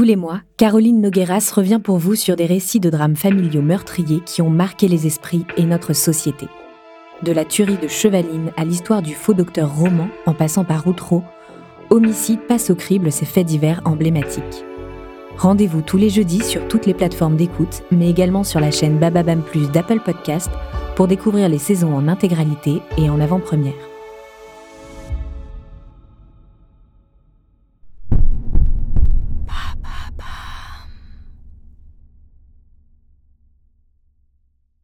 Tous les mois, Caroline Nogueras revient pour vous sur des récits de drames familiaux meurtriers qui ont marqué les esprits et notre société. De la tuerie de Chevaline à l'histoire du faux docteur Roman en passant par Outreau, Homicide passe au crible ces faits divers emblématiques. Rendez-vous tous les jeudis sur toutes les plateformes d'écoute, mais également sur la chaîne Bababam Plus d'Apple Podcast pour découvrir les saisons en intégralité et en avant-première.